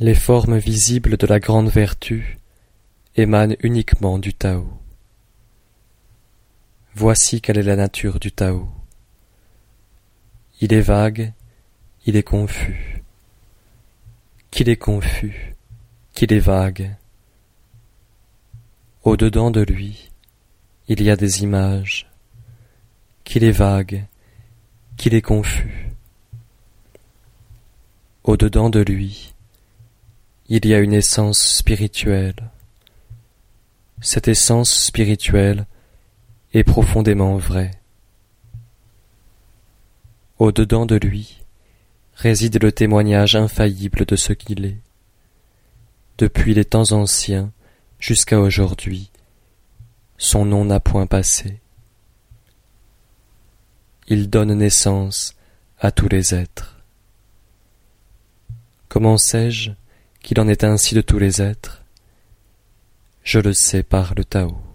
Les formes visibles de la grande vertu émanent uniquement du Tao. Voici quelle est la nature du Tao. Il est vague, il est confus. Qu'il est confus, qu'il est vague. Au-dedans de lui, il y a des images. Qu'il est vague, qu'il est confus. Au-dedans de lui, il y a une essence spirituelle. Cette essence spirituelle est profondément vraie. Au-dedans de lui réside le témoignage infaillible de ce qu'il est. Depuis les temps anciens jusqu'à aujourd'hui, son nom n'a point passé. Il donne naissance à tous les êtres. Comment sais-je qu'il en est ainsi de tous les êtres Je le sais par le Tao.